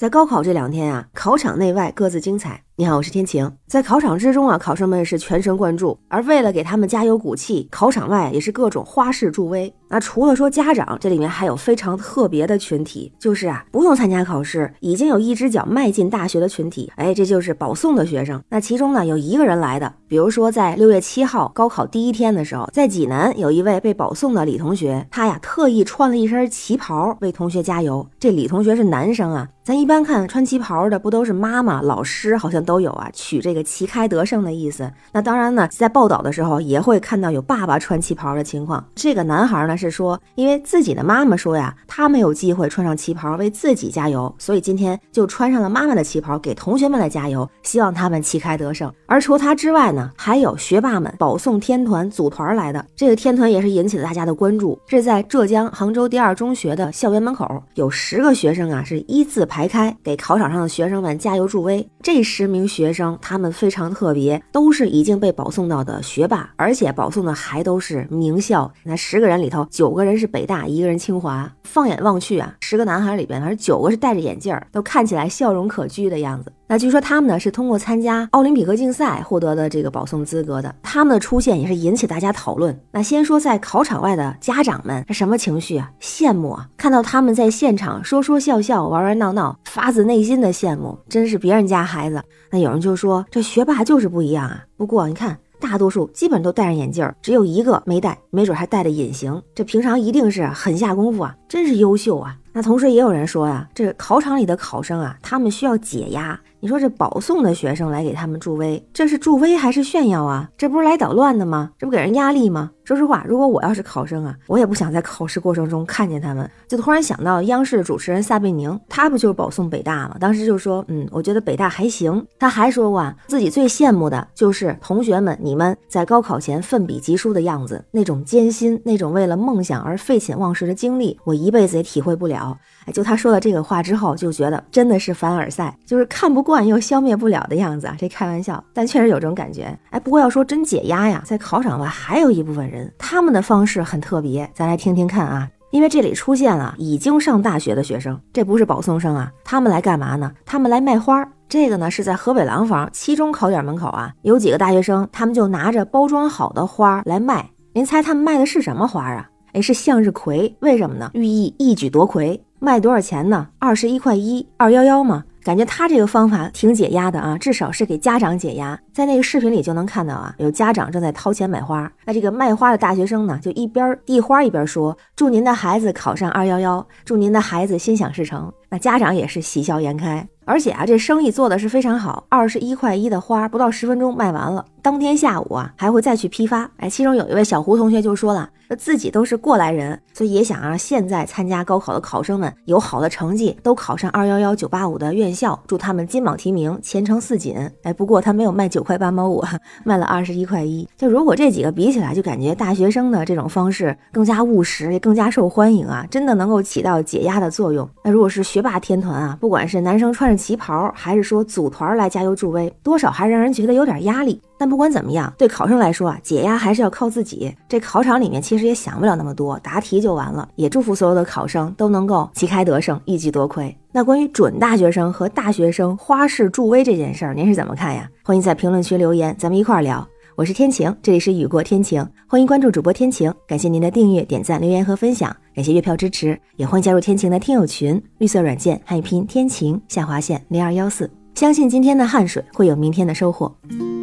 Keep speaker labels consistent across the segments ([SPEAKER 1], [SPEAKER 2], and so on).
[SPEAKER 1] 在高考这两天啊，考场内外各自精彩。你好，我是天晴。在考场之中啊，考生们是全神贯注；而为了给他们加油鼓气，考场外也是各种花式助威。那除了说家长，这里面还有非常特别的群体，就是啊，不用参加考试，已经有一只脚迈进大学的群体。哎，这就是保送的学生。那其中呢，有一个人来的，比如说在六月七号高考第一天的时候，在济南有一位被保送的李同学，他呀特意穿了一身旗袍为同学加油。这李同学是男生啊。咱一般看穿旗袍的不都是妈妈、老师，好像都有啊，取这个旗开得胜的意思。那当然呢，在报道的时候也会看到有爸爸穿旗袍的情况。这个男孩呢是说，因为自己的妈妈说呀，他没有机会穿上旗袍为自己加油，所以今天就穿上了妈妈的旗袍给同学们来加油，希望他们旗开得胜。而除他之外呢，还有学霸们保送天团组团来的。这个天团也是引起了大家的关注。这在浙江杭州第二中学的校园门口，有十个学生啊，是一字排。开，给考场上的学生们加油助威。这十名学生，他们非常特别，都是已经被保送到的学霸，而且保送的还都是名校。那十个人里头，九个人是北大，一个人清华。放眼望去啊，十个男孩里边，反正九个是戴着眼镜，都看起来笑容可掬的样子。那据说他们呢是通过参加奥林匹克竞赛获得的这个保送资格的。他们的出现也是引起大家讨论。那先说在考场外的家长们是什么情绪啊？羡慕啊！看到他们在现场说说笑笑、玩玩闹闹，发自内心的羡慕，真是别人家孩子。那有人就说这学霸就是不一样啊。不过你看，大多数基本都戴着眼镜，只有一个没戴，没准还戴着隐形。这平常一定是很下功夫啊，真是优秀啊。那同时也有人说呀，这考场里的考生啊，他们需要解压。你说这保送的学生来给他们助威，这是助威还是炫耀啊？这不是来捣乱的吗？这不给人压力吗？说实话，如果我要是考生啊，我也不想在考试过程中看见他们。就突然想到央视的主持人撒贝宁，他不就是保送北大吗？当时就说，嗯，我觉得北大还行。他还说过啊，自己最羡慕的就是同学们，你们在高考前奋笔疾书的样子，那种艰辛，那种为了梦想而废寝忘食的经历，我一辈子也体会不了。哎，就他说了这个话之后，就觉得真的是凡尔赛，就是看不惯又消灭不了的样子啊。这开玩笑，但确实有这种感觉。哎，不过要说真解压呀，在考场外还有一部分人。他们的方式很特别，咱来听听看啊。因为这里出现了已经上大学的学生，这不是保送生啊。他们来干嘛呢？他们来卖花。这个呢是在河北廊坊七中考点门口啊，有几个大学生，他们就拿着包装好的花来卖。您猜他们卖的是什么花啊？哎，是向日葵。为什么呢？寓意一举夺魁。卖多少钱呢？二十一块一，二幺幺嘛。感觉他这个方法挺解压的啊，至少是给家长解压。在那个视频里就能看到啊，有家长正在掏钱买花，那这个卖花的大学生呢，就一边递花一边说：“祝您的孩子考上二幺幺，祝您的孩子心想事成。”那家长也是喜笑颜开。而且啊，这生意做的是非常好，二十一块一的花，不到十分钟卖完了。当天下午啊，还会再去批发。哎，其中有一位小胡同学就说了，自己都是过来人，所以也想让现在参加高考的考生们有好的成绩，都考上二幺幺九八五的院校，祝他们金榜题名，前程似锦。哎，不过他没有卖九块八毛五，卖了二十一块一。就如果这几个比起来，就感觉大学生的这种方式更加务实，也更加受欢迎啊，真的能够起到解压的作用。那如果是学学霸天团啊，不管是男生穿着。旗袍还是说组团来加油助威，多少还让人觉得有点压力。但不管怎么样，对考生来说啊，解压还是要靠自己。这考场里面其实也想不了那么多，答题就完了。也祝福所有的考生都能够旗开得胜，一举夺魁。那关于准大学生和大学生花式助威这件事儿，您是怎么看呀？欢迎在评论区留言，咱们一块儿聊。我是天晴，这里是雨过天晴，欢迎关注主播天晴，感谢您的订阅、点赞、留言和分享，感谢月票支持，也欢迎加入天晴的听友群，绿色软件汉语拼音天晴下划线零二幺四，相信今天的汗水会有明天的收获，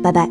[SPEAKER 1] 拜拜。